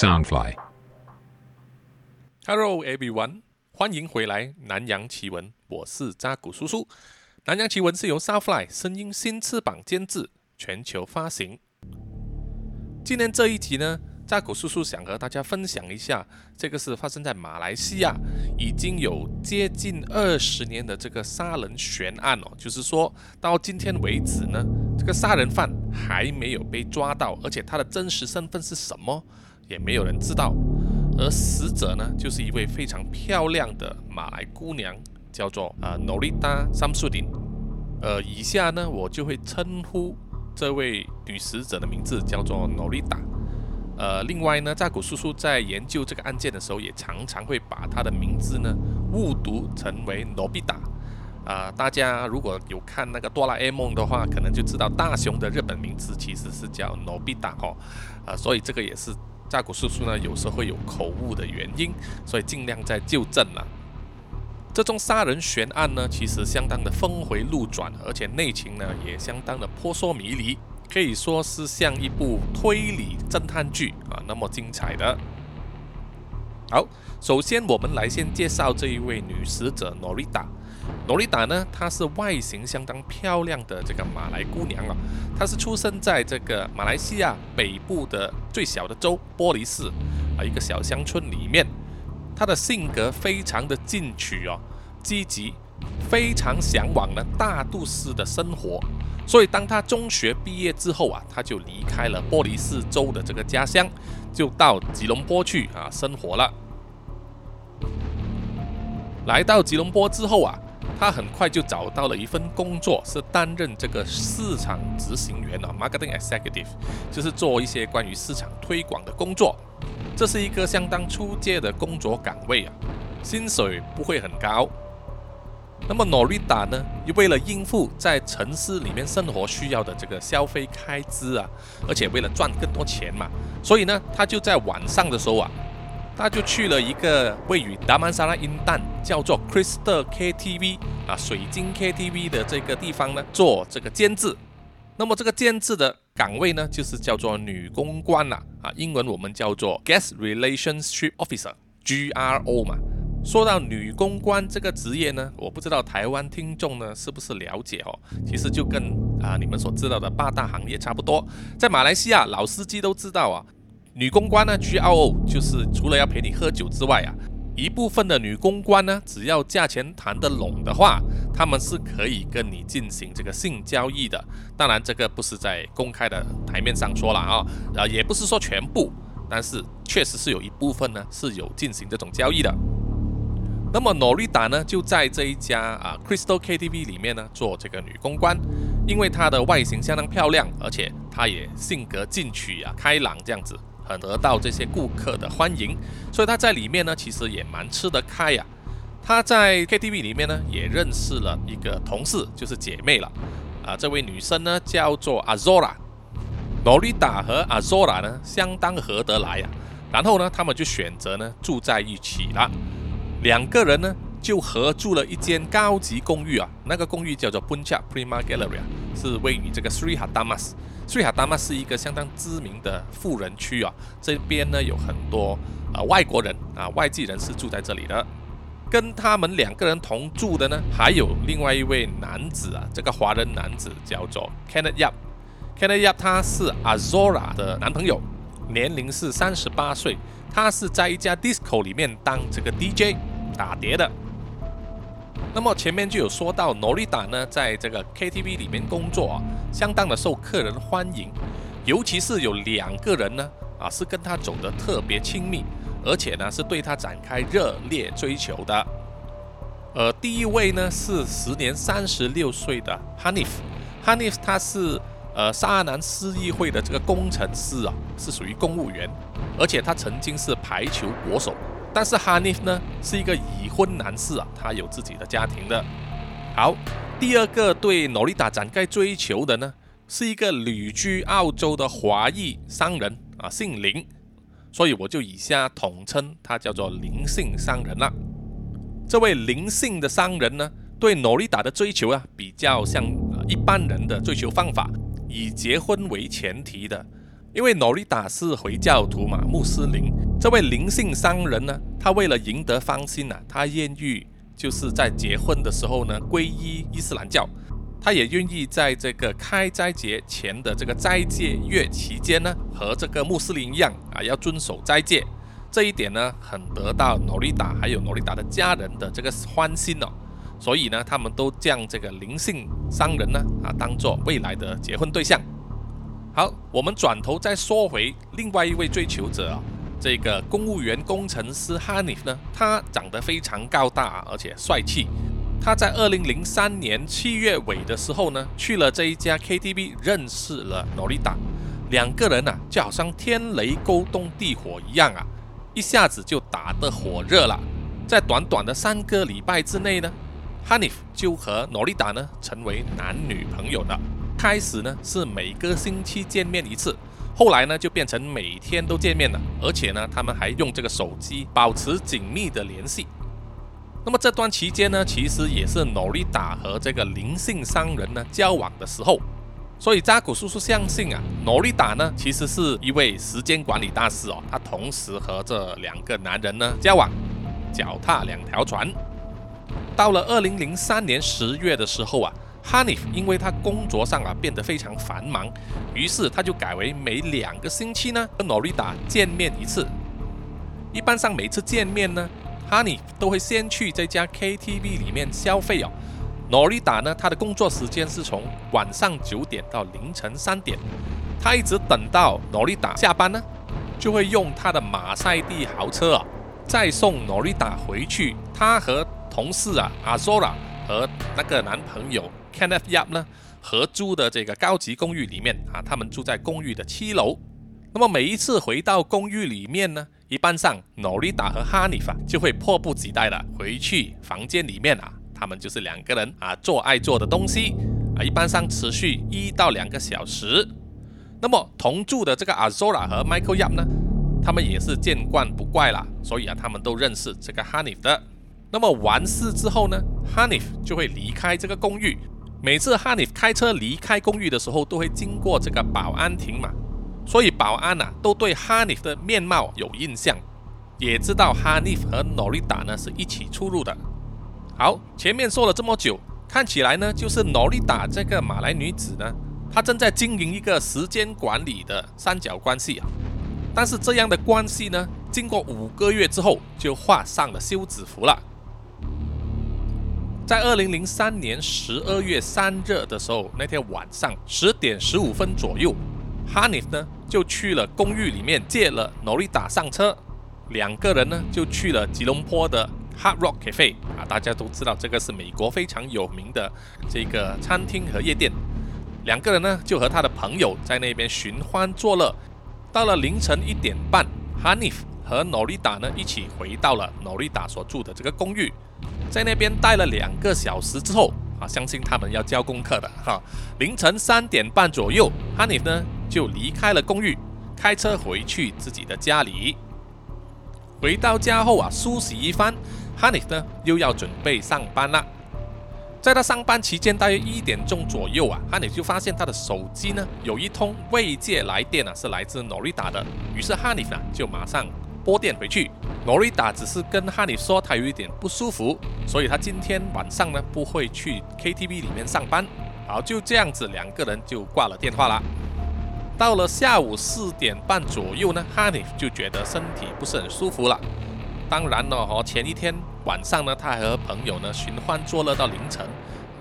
Soundfly。Hello everyone，欢迎回来《南洋奇闻》，我是扎古叔叔。《南洋奇闻》是由 Soundfly 声音新翅膀监制，全球发行。今天这一集呢，扎古叔叔想和大家分享一下，这个是发生在马来西亚已经有接近二十年的这个杀人悬案哦，就是说到今天为止呢，这个杀人犯还没有被抓到，而且他的真实身份是什么，也没有人知道。而死者呢，就是一位非常漂亮的马来姑娘，叫做啊 Norita Samsudin。呃，以下呢，我就会称呼这位女死者的名字叫做 Norita。呃，另外呢，扎古叔叔在研究这个案件的时候，也常常会把她的名字呢误读成为 Nobita。啊、大家如果有看那个哆啦 A 梦的话，可能就知道大雄的日本名字其实是叫 Nobita 哦。啊、所以这个也是扎古叔叔呢有时候会有口误的原因，所以尽量在纠正了。这宗杀人悬案呢，其实相当的峰回路转，而且内情呢也相当的扑朔迷离，可以说是像一部推理侦探剧啊那么精彩的。好，首先我们来先介绍这一位女死者罗丽达。呢，她是外形相当漂亮的这个马来姑娘啊，她是出生在这个马来西亚北部的最小的州玻璃市啊一个小乡村里面。她的性格非常的进取哦，积极，非常向往呢大都市的生活。所以当她中学毕业之后啊，她就离开了玻璃市州的这个家乡，就到吉隆坡去啊生活了。来到吉隆坡之后啊，他很快就找到了一份工作，是担任这个市场执行员啊，marketing executive，就是做一些关于市场推广的工作。这是一个相当出阶的工作岗位啊，薪水不会很高。那么 Norita 呢，为了应付在城市里面生活需要的这个消费开支啊，而且为了赚更多钱嘛，所以呢，他就在晚上的时候啊，他就去了一个位于达曼沙拉因旦叫做 Crystal KTV 啊水晶 KTV 的这个地方呢做这个监制。那么这个监制的岗位呢，就是叫做女公关啦啊，英文我们叫做 Guest Relationship Officer（GRO） 嘛。说到女公关这个职业呢，我不知道台湾听众呢是不是了解哦。其实就跟啊你们所知道的八大行业差不多，在马来西亚老司机都知道啊，女公关呢 GRO 就是除了要陪你喝酒之外啊，一部分的女公关呢，只要价钱谈得拢的话，他们是可以跟你进行这个性交易的。当然这个不是在公开的台面上说了啊，啊也不是说全部，但是确实是有一部分呢是有进行这种交易的。那么 Norita 呢，就在这一家啊 Crystal KTV 里面呢做这个女公关，因为她的外形相当漂亮，而且她也性格进取啊、开朗这样子，很得到这些顾客的欢迎，所以他在里面呢其实也蛮吃得开呀、他在 KTV 里面呢也认识了一个同事，就是姐妹了啊，这位女生呢叫做 Azora。Norita 和 Azora 呢相当合得来呀、然后呢他们就选择呢住在一起了。两个人呢就合住了一间高级公寓啊，那个公寓叫做 Puncak Prima Galleria，是位于这个 Sri Hadamas。Sri Hadamas 是一个相当知名的富人区啊，这边呢有很多、呃外国人啊外籍人士住在这里的。跟他们两个人同住的呢，还有另外一位男子啊，这个华人男子叫做 Kenneth Yap。Kenneth Yap 他是 Azora 的男朋友，年龄是三十八岁，他是在一家 disco 里面当这个 DJ 打碟的。那么前面就有说到，Norita 呢，在这个 KTV 里面工作啊，相当的受客人欢迎，尤其是有两个人呢，啊，是跟他走得特别亲密，而且呢，是对他展开热烈追求的。呃，第一位呢是时年三十六岁的 Hanif，Hanif 他是呃沙南市议会的这个工程师啊，是属于公务员，而且他曾经是排球国手。但是 Hanif 呢是一个已婚男士啊，他有自己的家庭的。好，第二个对 Norita 展开追求的呢，是一个旅居澳洲的华裔商人啊，姓林，所以我就以下统称他叫做林姓商人了。这位林姓的商人呢，对 Norita 的追求啊，比较像、一般人的追求方法，以结婚为前提的。因为诺丽达是回教徒嘛，穆斯林。这位灵性商人呢，他为了赢得芳心呐，他愿意就是在结婚的时候呢皈依伊斯兰教，他也愿意在这个开斋节前的这个斋戒月期间呢，和这个穆斯林一样啊，要遵守斋戒。这一点呢，很得到诺丽达还有诺丽达的家人的这个欢心哦。所以呢，他们都将这个灵性商人呢啊当做未来的结婚对象。好，我们转头再说回另外一位追求者啊，这个公务员工程师哈尼呢，他长得非常高大而且帅气。他在二零零三年七月尾的时候呢，去了这一家 KTV，认识了诺丽达，两个人啊就好像天雷勾动地火一样啊，一下子就打得火热了。在短短的三个礼拜之内呢。哈尼就和诺丽达呢成为男女朋友了。开始呢是每个星期见面一次，后来呢就变成每天都见面了，而且呢他们还用这个手机保持紧密的联系。那么这段期间呢，其实也是诺丽达和这个灵性商人呢交往的时候。所以扎古叔叔相信啊，诺丽达呢其实是一位时间管理大师哦，他同时和这两个男人呢交往，脚踏两条船。到了二零零三年十月的时候啊，哈尼夫因为他工作上啊变得非常繁忙，于是他就改为每两个星期呢和诺丽达见面一次。一般上每次见面呢，哈尼都会先去这家 KTV 里面消费哦。诺丽达呢，他的工作时间是从晚上九点到凌晨三点，他一直等到诺丽达下班呢，就会用他的马赛蒂豪车啊，再送诺丽达回去。他和同事啊，阿 Zora 和那个男朋友 Kenneth Yap 呢合租的这个高级公寓里面啊，他们住在公寓的七楼。那么每一次回到公寓里面呢，一般上 Norita 和 Hanif 就会迫不及待的回去房间里面啊，他们就是两个人啊做爱做的东西啊，一般上持续一到两个小时。那么同住的这个 Azora 和 Michael Yap 呢，他们也是见惯不怪了，所以啊，他们都认识这个 Hanif 的。那么完事之后呢，Hanif 就会离开这个公寓。每次 Hanif 开车离开公寓的时候，都会经过这个保安亭嘛，所以保安呐都对 Hanif 的面貌有印象，也知道 Hanif 和诺丽达呢是一起出入的。好，前面说了这么久，看起来呢就是诺丽达这个马来女子呢，她正在经营一个时间管理的三角关系啊。但是这样的关系呢，经过五个月之后就画上了休止符了。在二零零三年十二月三日的时候，那天晚上十点十五分左右，哈尼呢就去了公寓里面借了诺丽达上车，两个人呢就去了吉隆坡的 Hard Rock Cafe 啊，大家都知道这个是美国非常有名的这个餐厅和夜店，两个人呢就和他的朋友在那边寻欢作乐，到了凌晨一点半，哈尼和诺丽达呢一起回到了诺丽达所住的这个公寓。在那边待了两个小时之后，啊，相信他们要交功课的哈。凌晨三点半左右，哈尼呢就离开了公寓，开车回去自己的家里。回到家后啊，梳洗一番，哈尼呢又要准备上班了。在他上班期间，大约一点钟左右啊，哈尼就发现他的手机呢有一通未接来电啊，是来自诺丽达的。于是哈尼呢就马上。拨电回去，诺丽达只是跟哈尼说他有一点不舒服，所以他今天晚上呢不会去 KTV 里面上班。好，就这样子，两个人就挂了电话了。到了下午四点半左右呢，哈尼就觉得身体不是很舒服了。当然了，哦，前一天晚上呢，他还和朋友呢寻欢作乐到凌晨，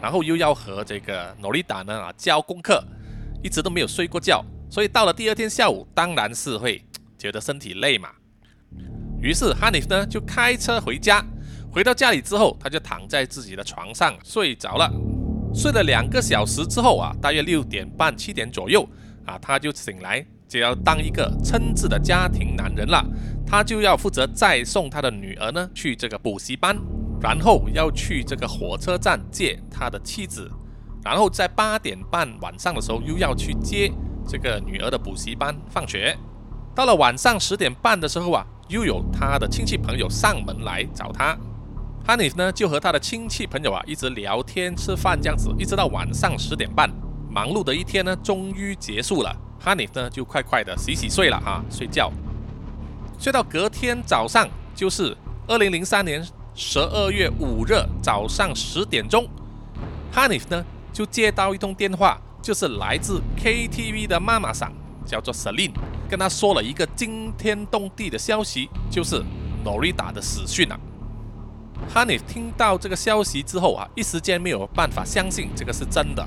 然后又要和这个诺丽达呢啊交功课，一直都没有睡过觉，所以到了第二天下午，当然是会觉得身体累嘛。于是哈尼呢就开车回家，回到家里之后，他就躺在自己的床上睡着了。睡了两个小时之后啊，大约六点半七点左右啊，他就醒来，就要当一个称职的家庭男人了。他就要负责再送他的女儿呢去这个补习班，然后要去这个火车站接他的妻子，然后在八点半晚上的时候又要去接这个女儿的补习班放学。到了晚上十点半的时候啊。又有他的亲戚朋友上门来找他，哈尼呢就和他的亲戚朋友啊一直聊天吃饭这样子，一直到晚上十点半，忙碌的一天呢终于结束了。哈尼呢就快快的洗洗睡了啊，睡觉。睡到隔天早上，就是二零零三年十二月五日早上十点钟，哈尼呢就接到一通电话，就是来自 KTV 的妈妈桑，叫做 Selin，跟他说了一个惊天动地的消息，就是诺丽达的死讯啊。哈尼听到这个消息之后啊，一时间没有办法相信这个是真的，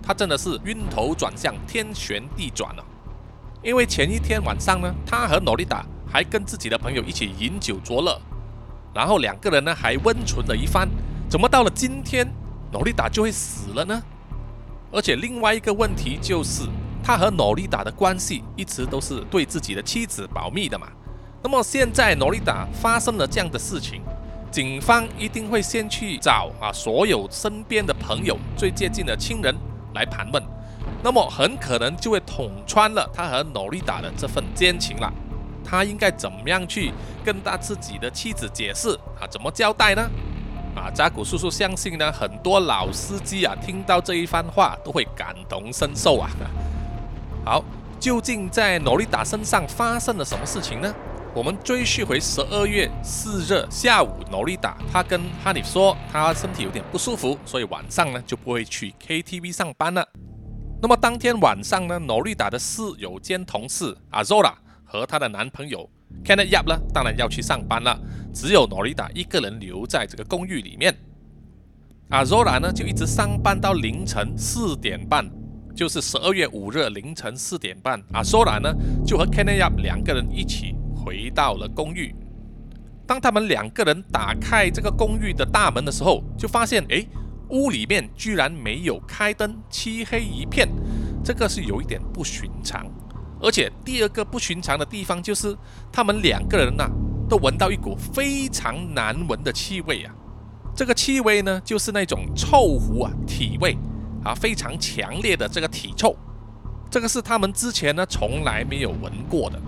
他真的是晕头转向，天旋地转了。因为前一天晚上呢，他和诺丽达还跟自己的朋友一起饮酒作乐，然后两个人呢还温存了一番。怎么到了今天，诺丽达就会死了呢？而且另外一个问题就是，他和诺丽达的关系一直都是对自己的妻子保密的嘛。那么现在诺丽达发生了这样的事情。警方一定会先去找啊所有身边的朋友、最接近的亲人来盘问，那么很可能就会捅穿了他和诺丽达的这份奸情了。他应该怎么样去跟他自己的妻子解释啊？怎么交代呢？啊，扎古叔叔相信呢，很多老司机啊听到这一番话都会感同身受啊。好，究竟在诺丽达身上发生了什么事情呢？我们追续回十二月四日下午，诺丽达她跟哈尼说，她身体有点不舒服，所以晚上呢就不会去 KTV 上班了。那么当天晚上呢，诺丽达的室友兼同事阿 Zola 和她的男朋友 Kenneth Yap 呢，当然要去上班了，只有诺丽达一个人留在这个公寓里面。阿 Zola 呢就一直上班到凌晨四点半，就是十二月五日凌晨四点半，阿 Zola 呢就和 Kenya 两个人一起。回到了公寓，当他们两个人打开这个公寓的大门的时候，就发现，哎，屋里面居然没有开灯，漆黑一片，这个是有一点不寻常。而且第二个不寻常的地方就是，他们两个人呐，都闻到一股非常难闻的气味啊。这个气味呢，就是那种臭狐啊，体味啊，非常强烈的这个体臭，这个是他们之前呢从来没有闻过的。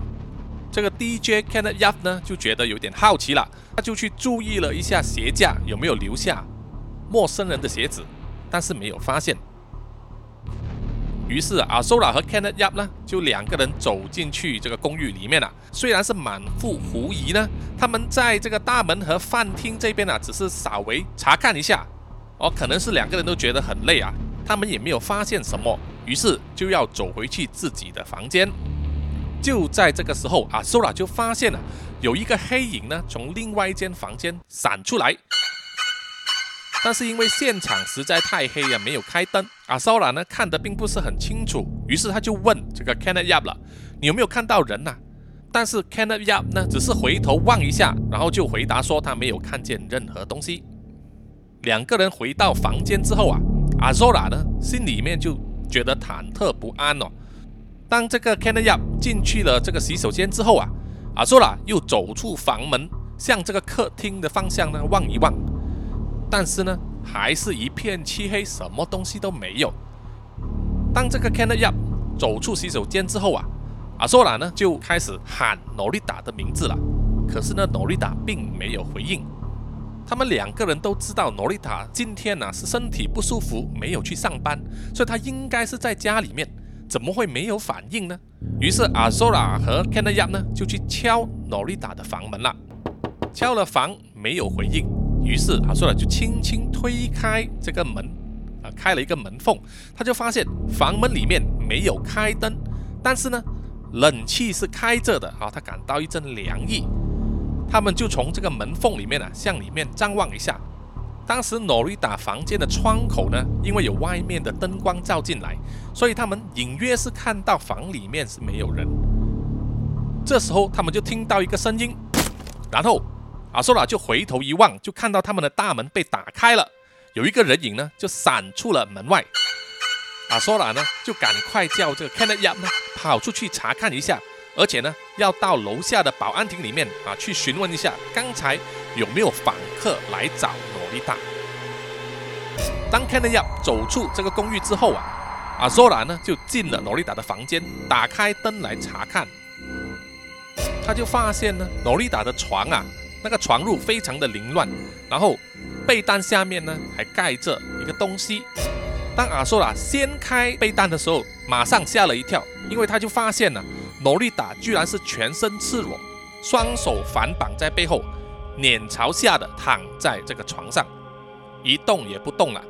这个 DJ Kenneth Yap 呢就觉得有点好奇了，他就去注意了一下鞋架有没有留下陌生人的鞋子，但是没有发现。于是阿 Sola 和 Kenneth Yap 呢就两个人走进去这个公寓里面了。虽然是满腹狐疑呢，他们在这个大门和饭厅这边呢只是稍微查看一下，哦，可能是两个人都觉得很累啊，他们也没有发现什么，于是就要走回去自己的房间。就在这个时候，阿苏拉就发现了有一个黑影呢，从另外一间房间闪出来。但是因为现场实在太黑啊，没有开灯，阿苏拉呢看得并不是很清楚。于是他就问这个 Kenneth Yap 了：“你有没有看到人呐？”但是 Kenneth Yap 呢只是回头望一下，然后就回答说他没有看见任何东西。两个人回到房间之后啊，阿索拉呢心里面就觉得忐忑不安哦。当这个 Kenneth Yap 进去了这个洗手间之后啊，阿索拉又走出房门，向这个客厅的方向呢望一望，但是呢，还是一片漆黑，什么东西都没有。当这个 Kenneth Yap 走出洗手间之后啊，阿索拉呢就开始喊诺丽达的名字了，可是呢，诺丽达并没有回应。他们两个人都知道诺丽塔今天呢是身体不舒服，没有去上班，所以他应该是在家里面。怎么会没有反应呢？于是阿索拉和 Kenna 呢就去敲诺丽塔的房门了。敲了房没有回应，于是阿索拉就轻轻推开这个门，啊，开了一个门缝，他就发现房门里面没有开灯，但是呢，冷气是开着的啊，他感到一阵凉意。他们就从这个门缝里面啊向里面张望一下。当时诺丽达房间的窗口呢，因为有外面的灯光照进来，所以他们隐约是看到房里面是没有人。这时候他们就听到一个声音，然后阿索拉就回头一望，就看到他们的大门被打开了，有一个人影呢就闪出了门外。阿索拉呢就赶快叫这个 Kennedy 呢跑出去查看一下，而且呢要到楼下的保安亭里面啊去询问一下刚才有没有访客来找。诺丽达。当 k e n n y 走出这个公寓之后啊，阿 Zola 呢就进了诺丽达的房间，打开灯来查看。他就发现呢，诺丽达的床啊，那个床褥非常的凌乱，然后被单下面呢还盖着一个东西。当阿 Zola 掀开被单的时候，马上吓了一跳，因为他就发现了诺丽达居然是全身赤裸，双手反绑在背后，脸朝下的躺在这个床上，一动也不动了。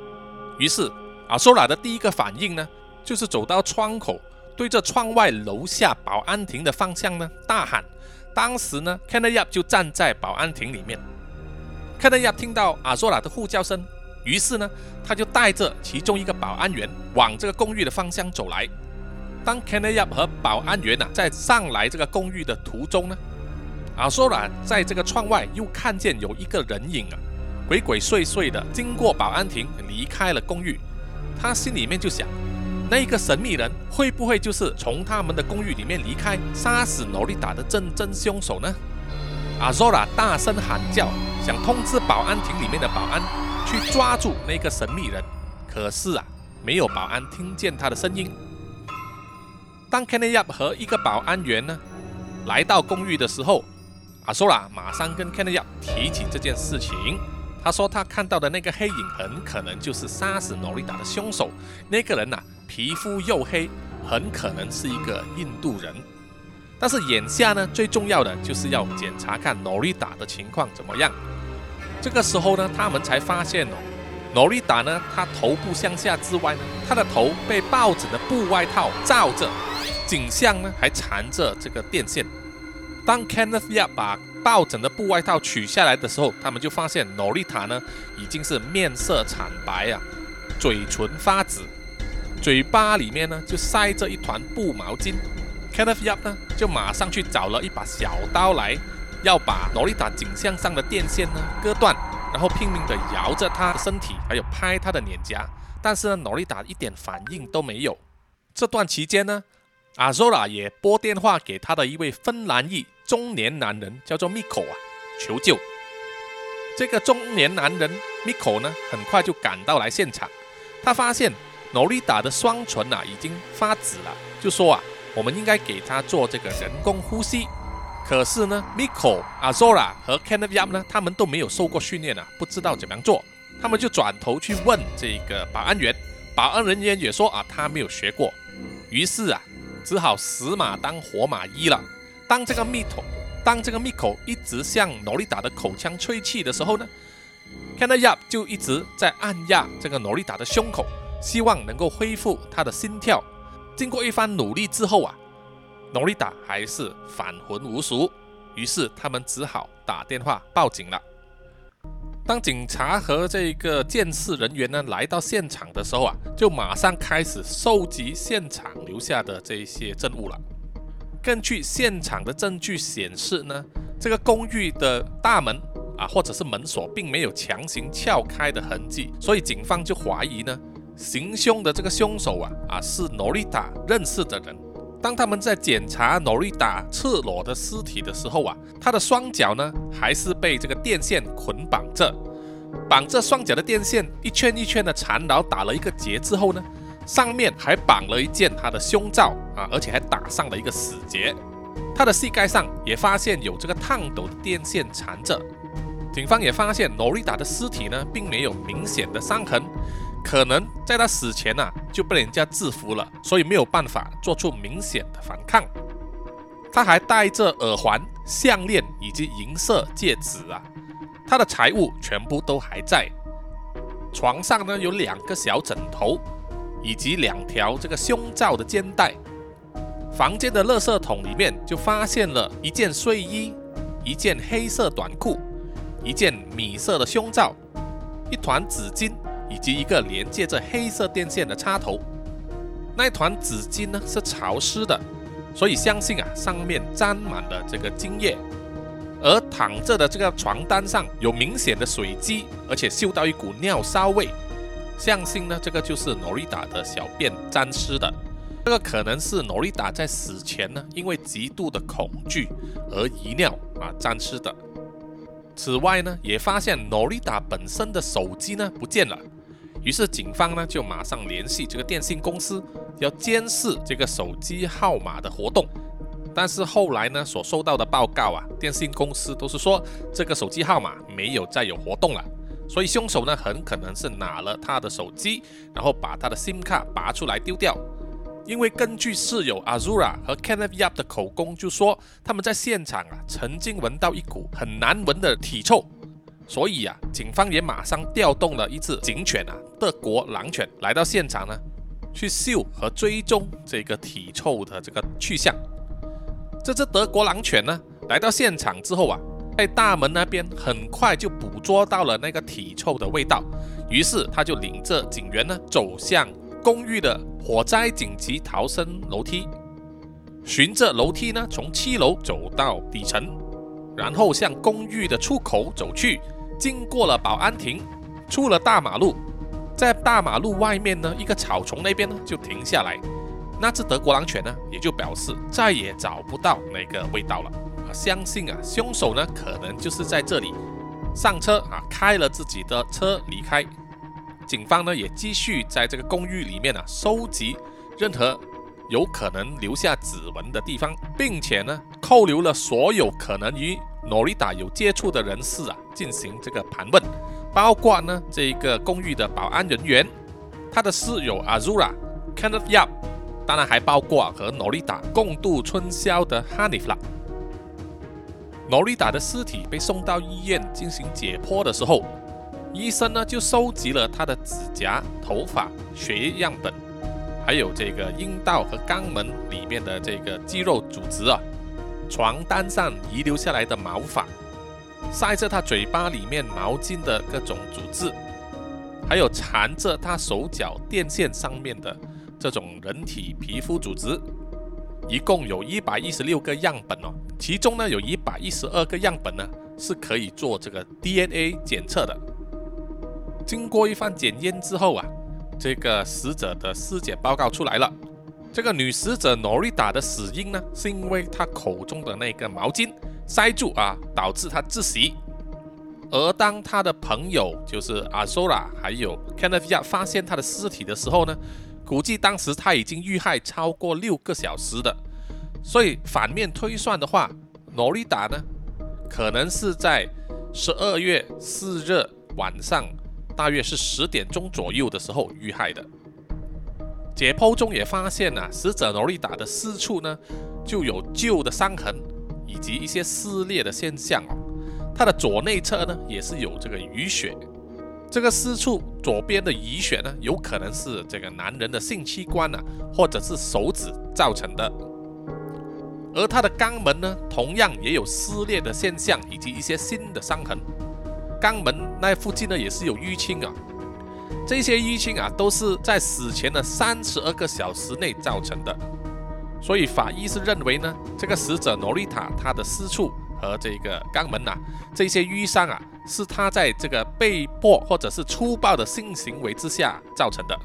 于是阿索拉的第一个反应呢，就是走到窗口，对着窗外楼下保安亭的方向呢大喊。当时呢 k e n n y Yap 就站在保安亭里面。k e n n y Yap 听到阿索拉的呼叫声。于是呢，他就带着其中一个保安员往这个公寓的方向走来。当 k e n n y Yap 和保安员呢在上来这个公寓的途中呢，阿索拉在这个窗外又看见有一个人影啊，鬼鬼祟祟的经过保安亭离开了公寓。他心里面就想，那一个神秘人会不会就是从他们的公寓里面离开，杀死诺丽达的真正凶手呢？阿索拉大声喊叫，想通知保安亭里面的保安。去抓住那个神秘人，可是啊，没有保安听见他的声音。当 k e n n y Yap 和一个保安员呢来到公寓的时候，阿索拉马上跟 k e n n y Yap 提起这件事情。他说他看到的那个黑影很可能就是杀死诺丽达的凶手。那个人呐，皮肤黝黑，很可能是一个印度人。但是眼下呢，最重要的就是要检查看诺丽达的情况怎么样。这个时候呢，他们才发现哦，诺丽达呢，她头部向下之外呢，她的头被抱枕的布外套罩着，颈项呢还缠着这个电线。当 Kenneth Yap 把抱枕的布外套取下来的时候，他们就发现诺丽塔呢已经是面色惨白啊，嘴唇发紫，嘴巴里面呢就塞着一团布毛巾。Kenneth Yap 呢就马上去找了一把小刀来。要把诺丽塔颈项上的电线呢割断，然后拼命地摇着她的身体，还有拍她的脸颊，但是呢，诺丽达一点反应都没有。这段期间呢，阿佐拉也拨电话给他的一位芬兰裔中年男人，叫做 Miko 啊，求救。这个中年男人 Miko 呢，很快就赶到来现场，他发现诺丽达的双唇啊已经发紫了，就说啊，我们应该给他做这个人工呼吸。可是呢，Miko、Azora 和 k e n n e Yap 呢，他们都没有受过训练啊，不知道怎么样做。他们就转头去问这个保安员，保安人员也说啊，他没有学过。于是啊，只好死马当活马医了。当这个 Miko，当这个 Miko 一直向诺丽达的口腔吹气的时候呢 k e n n e Yap 就一直在按压这个诺丽达的胸口，希望能够恢复他的心跳。经过一番努力之后啊。诺丽达还是返魂无术，于是他们只好打电话报警了。当警察和这个监视人员呢来到现场的时候啊，就马上开始收集现场留下的这些证物了。根据现场的证据显示呢，这个公寓的大门啊或者是门锁并没有强行撬开的痕迹，所以警方就怀疑呢，行凶的这个凶手啊啊是诺丽达认识的人。当他们在检查诺丽达赤裸的尸体的时候啊，他的双脚呢还是被这个电线捆绑着，绑着双脚的电线一圈一圈的缠绕打了一个结之后呢，上面还绑了一件他的胸罩啊，而且还打上了一个死结。他的膝盖上也发现有这个烫斗的电线缠着。警方也发现诺丽达的尸体呢并没有明显的伤痕。可能在他死前呐就被人家制服了，所以没有办法做出明显的反抗。他还戴着耳环、项链以及银色戒指啊，他的财物全部都还在。床上呢有两个小枕头，以及两条这个胸罩的肩带。房间的垃圾桶里面就发现了一件睡衣、一件黑色短裤、一件米色的胸罩、一团纸巾。以及一个连接着黑色电线的插头，那团纸巾呢是潮湿的，所以相信啊上面沾满了这个精液。而躺着的这个床单上有明显的水迹，而且嗅到一股尿骚味，相信呢这个就是诺丽达的小便沾湿的。这个可能是诺丽达在死前呢因为极度的恐惧而遗尿啊沾湿的。此外呢也发现诺丽达本身的手机呢不见了。于是警方呢就马上联系这个电信公司，要监视这个手机号码的活动。但是后来呢所收到的报告啊，电信公司都是说这个手机号码没有再有活动了。所以凶手呢很可能是拿了他的手机，然后把他的 SIM 卡拔出来丢掉。因为根据室友 Azura 和 Kenneth Yap 的口供，就说他们在现场啊曾经闻到一股很难闻的体臭，所以啊，警方也马上调动了一只警犬啊，德国狼犬来到现场呢，去嗅和追踪这个体臭的这个去向。这只德国狼犬呢，来到现场之后啊，在大门那边很快就捕捉到了那个体臭的味道，于是他就领着警员呢走向。公寓的火灾紧急逃生楼梯，循着楼梯呢，从七楼走到底层，然后向公寓的出口走去，经过了保安亭，出了大马路，在大马路外面呢，一个草丛那边呢就停下来。那只德国狼犬呢，也就表示再也找不到那个味道了啊。相信啊，凶手呢可能就是在这里上车啊，开了自己的车离开。警方呢也继续在这个公寓里面呢收集任何有可能留下指纹的地方，并且呢扣留了所有可能与诺丽达有接触的人士啊进行这个盘问，包括呢这个公寓的保安人员、他的室友 Azura、Kenneth Yap，当然还包括和诺丽达共度春宵的 Hanif 啦。诺丽达的尸体被送到医院进行解剖的时候。医生呢就收集了他的指甲、头发、血液样本，还有这个阴道和肛门里面的这个肌肉组织啊，床单上遗留下来的毛发，塞着他嘴巴里面毛巾的各种组织，还有缠着他手脚电线上面的这种人体皮肤组织，一共有一百一十六个样本哦，其中呢有一百一十二个样本呢是可以做这个 DNA 检测的。经过一番检验之后啊，这个死者的尸检报告出来了。这个女死者诺丽达的死因呢，是因为她口中的那个毛巾塞住啊，导致她窒息。而当她的朋友就是阿索拉还有 Kenneth 亚发现她的尸体的时候呢，估计当时她已经遇害超过六个小时的。所以反面推算的话，诺丽达呢，可能是在十二月四日晚上。大约是十点钟左右的时候遇害的。解剖中也发现呢，死者罗丽达的私处呢就有旧的伤痕以及一些撕裂的现象哦。他的左内侧呢也是有这个淤血，这个私处左边的淤血呢有可能是这个男人的性器官啊，或者是手指造成的。而他的肛门呢同样也有撕裂的现象以及一些新的伤痕。肛门那附近呢，也是有淤青啊。这些淤青啊，都是在死前的三十二个小时内造成的。所以法医是认为呢，这个死者诺丽塔她的私处和这个肛门呐，这些淤伤啊，是她在这个被迫或者是粗暴的性行为之下造成的。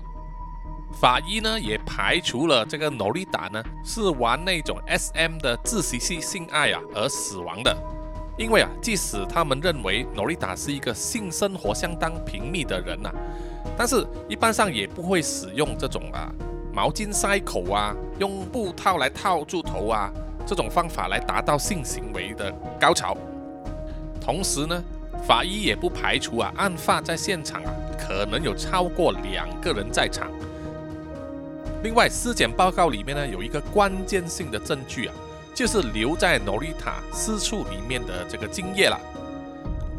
法医呢，也排除了这个诺丽塔呢是玩那种 SM 的窒息性性爱啊而死亡的。因为啊，即使他们认为诺丽塔是一个性生活相当频密的人呐，但是一般上也不会使用这种啊毛巾塞口啊，用布套来套住头啊这种方法来达到性行为的高潮。同时呢，法医也不排除啊，案发在现场啊可能有超过两个人在场。另外，尸检报告里面呢有一个关键性的证据啊。就是留在诺丽塔私处里面的这个精液了。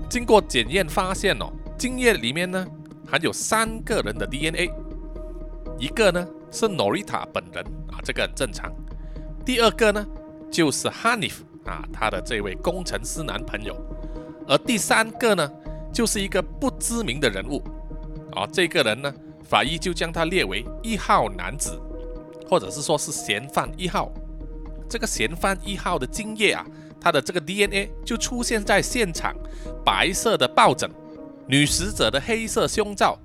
经过检验发现哦，精液里面呢含有三个人的 DNA，一个呢是诺丽塔本人啊，这个很正常。第二个呢就是 Hanif 啊，他的这位工程师男朋友，而第三个呢就是一个不知名的人物啊，这个人呢法医就将他列为一号男子，或者是说是嫌犯一号。这个嫌犯一号的精液啊，他的这个 DNA 就出现在现场，白色的抱枕，女死者的黑色胸罩，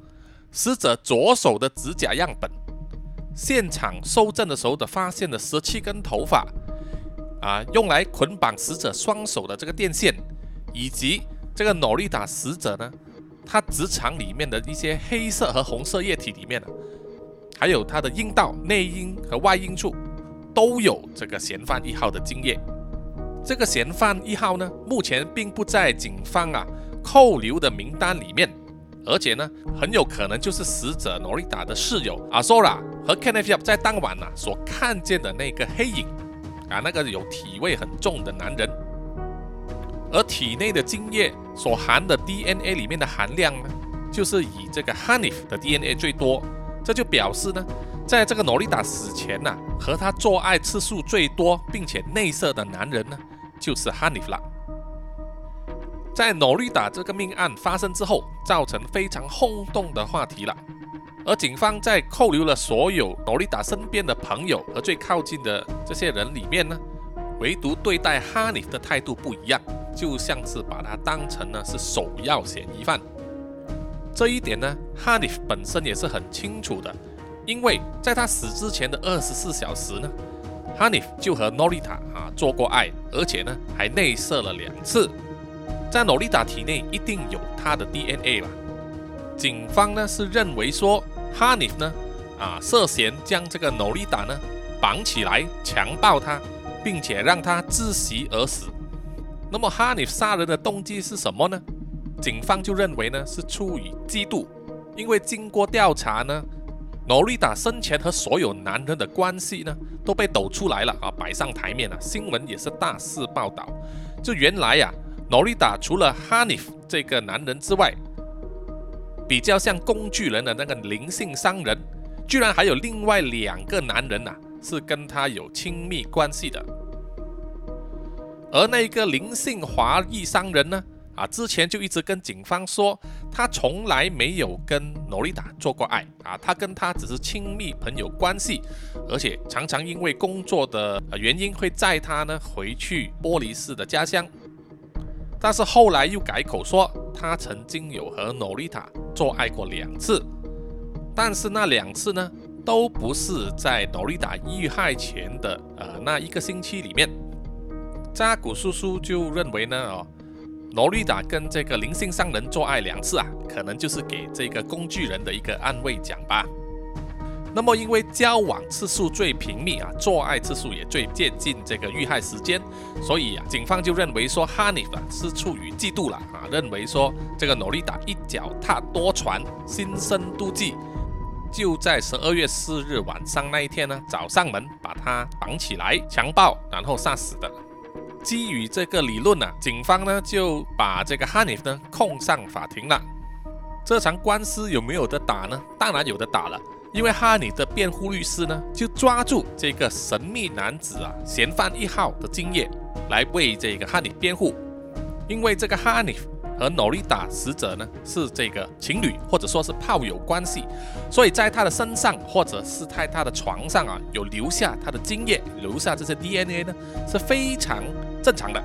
死者左手的指甲样本，现场搜证的时候的发现的十七根头发，啊，用来捆绑死者双手的这个电线，以及这个诺丽达死者呢，她直肠里面的一些黑色和红色液体里面呢，还有她的阴道内阴和外阴处。都有这个嫌犯一号的精液。这个嫌犯一号呢，目前并不在警方啊扣留的名单里面，而且呢，很有可能就是死者诺丽达的室友阿索拉和 Kenneth 在当晚啊所看见的那个黑影。啊，那个有体味很重的男人，而体内的精液所含的 DNA 里面的含量呢，就是以这个 Hanif 的 DNA 最多，这就表示呢，在这个诺丽达死前呐，和他做爱次数最多并且内射的男人呢，就是 Hanif 了。在诺丽达这个命案发生之后，造成非常轰动的话题了。而警方在扣留了所有诺丽达身边的朋友和最靠近的这些人里面呢，唯独对待哈尼的态度不一样，就像是把他当成呢是首要嫌疑犯。这一点呢，哈尼本身也是很清楚的，因为在他死之前的二十四小时呢，哈尼就和诺丽塔啊做过爱，而且呢还内射了两次，在诺丽塔体内一定有他的 DNA 吧。警方呢是认为说。哈尼呢，啊，涉嫌将这个诺丽达呢绑起来强暴她，并且让她窒息而死。那么哈尼杀人的动机是什么呢？警方就认为呢是出于嫉妒，因为经过调查呢，诺丽达生前和所有男人的关系呢都被抖出来了啊，摆上台面了，新闻也是大肆报道。就原来呀，诺丽达除了哈尼夫这个男人之外，比较像工具人的那个灵性商人，居然还有另外两个男人呐，是跟他有亲密关系的。而那个灵性华裔商人呢，啊，之前就一直跟警方说，他从来没有跟诺丽达做过爱啊，他跟他只是亲密朋友关系，而且常常因为工作的原因会载他呢回去玻璃市的家乡。但是后来又改口说，他曾经有和诺丽塔做爱过两次，但是那两次呢，都不是在诺丽塔遇害前的呃那一个星期里面。扎古叔叔就认为呢，哦，诺丽塔跟这个灵性商人做爱两次啊，可能就是给这个工具人的一个安慰奖吧。那么，因为交往次数最频密啊，做爱次数也最接近这个遇害时间，所以啊，警方就认为说哈尼啊是处于嫉妒了啊，认为说这个诺丽达一脚踏多船，心生妒忌，就在十二月四日晚上那一天呢，找上门把他绑起来强暴，然后杀死的。基于这个理论呢，警方呢就把这个哈尼呢控上法庭了。这场官司有没有的打呢？当然有的打了。因为哈尼的辩护律师呢，就抓住这个神秘男子啊，嫌犯一号的经验来为这个哈尼辩护。因为这个哈尼和诺丽达死者呢是这个情侣或者说是炮友关系，所以在他的身上或者是在他的床上啊，有留下他的精液，留下这些 DNA 呢是非常正常的。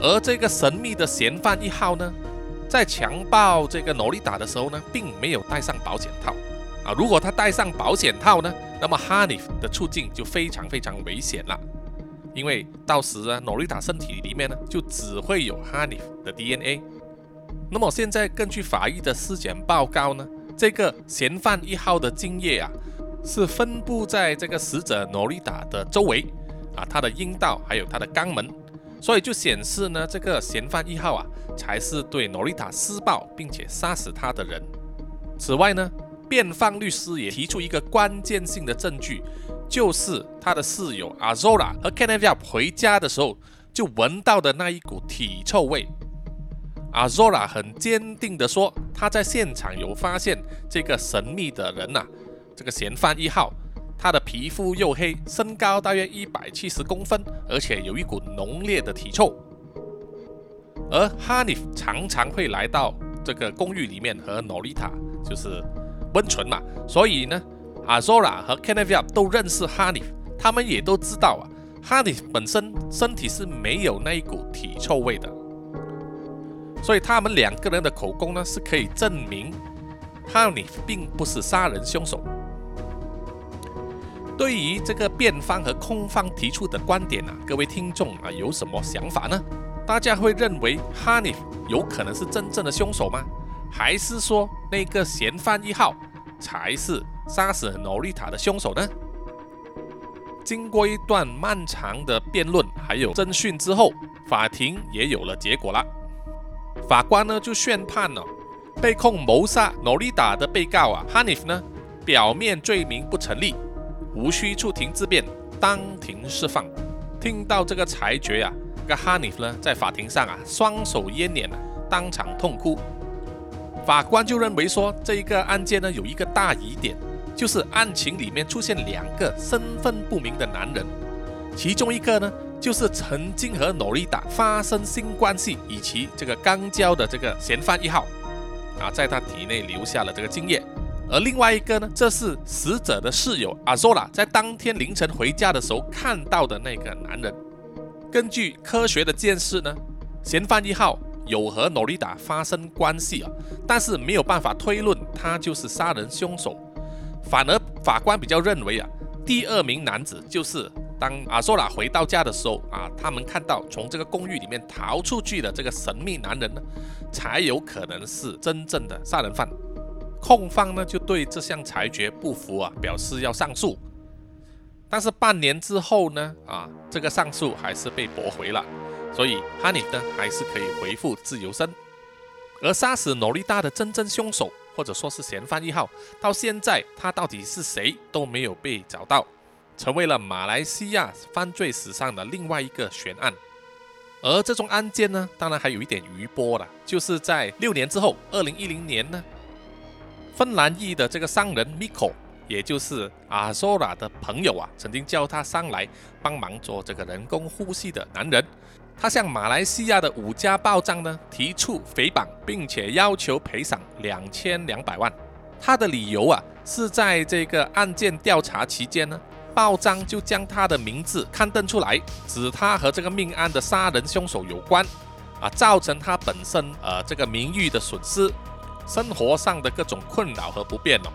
而这个神秘的嫌犯一号呢，在强暴这个诺丽达的时候呢，并没有戴上保险套。啊，如果他戴上保险套呢，那么哈尼的处境就非常非常危险了，因为到时啊，诺丽塔身体里面呢就只会有哈尼的 DNA。那么现在根据法医的尸检报告呢，这个嫌犯一号的精液啊是分布在这个死者诺丽塔的周围啊，他的阴道还有他的肛门，所以就显示呢，这个嫌犯一号啊才是对诺丽塔施暴并且杀死他的人。此外呢。辩方律师也提出一个关键性的证据，就是他的室友阿 z o r a 和 Kenneth 回家的时候就闻到的那一股体臭味。阿 z o r a 很坚定地说，他在现场有发现这个神秘的人呐，这个嫌犯一号，他的皮肤黝黑，身高大约一百七十公分，而且有一股浓烈的体臭。而 Hanif 常常会来到这个公寓里面和 Nolita，就是。温存嘛，所以呢，阿 Zora 和 Kenneth 都认识 Hanif，他们也都知道啊，Hanif 本身身体是没有那一股体臭味的，所以他们两个人的口供呢是可以证明 Hanif 并不是杀人凶手。对于这个辩方和控方提出的观点啊，各位听众啊有什么想法呢？大家会认为 Hanif 有可能是真正的凶手吗？还是说那个嫌犯一号才是杀死诺丽塔的凶手呢？经过一段漫长的辩论还有侦讯之后，法庭也有了结果了。法官呢就宣判了，被控谋杀诺丽塔的被告啊，哈尼夫呢表面罪名不成立，无需出庭自辩，当庭释放。听到这个裁决啊，这个哈尼夫呢在法庭上啊双手掩脸啊，当场痛哭。法官就认为说，这一个案件呢有一个大疑点，就是案情里面出现两个身份不明的男人，其中一个呢就是曾经和诺丽达发生性关系以及这个肛交的这个嫌犯一号，啊，在他体内留下了这个精液，而另外一个呢，这是死者的室友阿索拉在当天凌晨回家的时候看到的那个男人。根据科学的见识呢，嫌犯一号。有和诺丽达发生关系啊，但是没有办法推论他就是杀人凶手，反而法官比较认为啊，第二名男子就是当阿索拉回到家的时候啊，他们看到从这个公寓里面逃出去的这个神秘男人呢，才有可能是真正的杀人犯。控方呢就对这项裁决不服啊，表示要上诉，但是半年之后呢，啊，这个上诉还是被驳回了。所以哈尼呢还是可以恢复自由身，而杀死诺丽达的真正凶手，或者说是嫌犯一号，到现在他到底是谁都没有被找到，成为了马来西亚犯罪史上的另外一个悬案。而这宗案件呢，当然还有一点余波了，就是在六年之后，二零一零年呢，芬兰裔的这个商人 Miko，也就是阿索拉的朋友啊，曾经叫他上来帮忙做这个人工呼吸的男人。他向马来西亚的五家报章呢提出诽谤，并且要求赔偿两千两百万。他的理由啊是在这个案件调查期间呢，报章就将他的名字刊登出来，指他和这个命案的杀人凶手有关，啊，造成他本身呃这个名誉的损失，生活上的各种困扰和不便哦。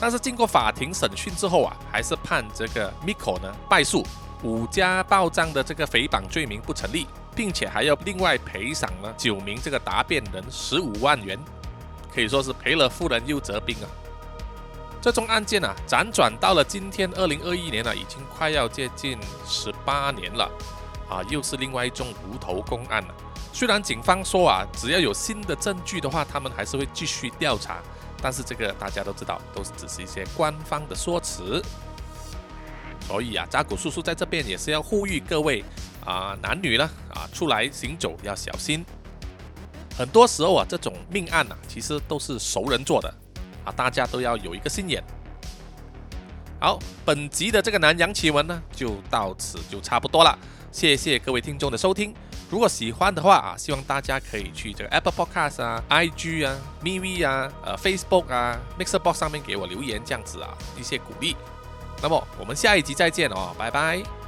但是经过法庭审讯之后啊，还是判这个 Miko 呢败诉。五家报账的这个诽谤罪名不成立，并且还要另外赔偿了九名这个答辩人十五万元，可以说是赔了夫人又折兵啊。这宗案件啊，辗转到了今天二零二一年了，已经快要接近十八年了啊，又是另外一宗无头公案了。虽然警方说啊，只要有新的证据的话，他们还是会继续调查，但是这个大家都知道，都是只是一些官方的说辞。所以啊，扎古叔叔在这边也是要呼吁各位啊，男女呢啊，出来行走要小心。很多时候啊，这种命案啊，其实都是熟人做的啊，大家都要有一个心眼。好，本集的这个南洋奇闻呢，就到此就差不多了。谢谢各位听众的收听。如果喜欢的话啊，希望大家可以去这个 Apple Podcast 啊、IG 啊、MV 啊、呃 Facebook 啊、Mixerbox 上面给我留言，这样子啊，一些鼓励。那么我们下一集再见哦，拜拜。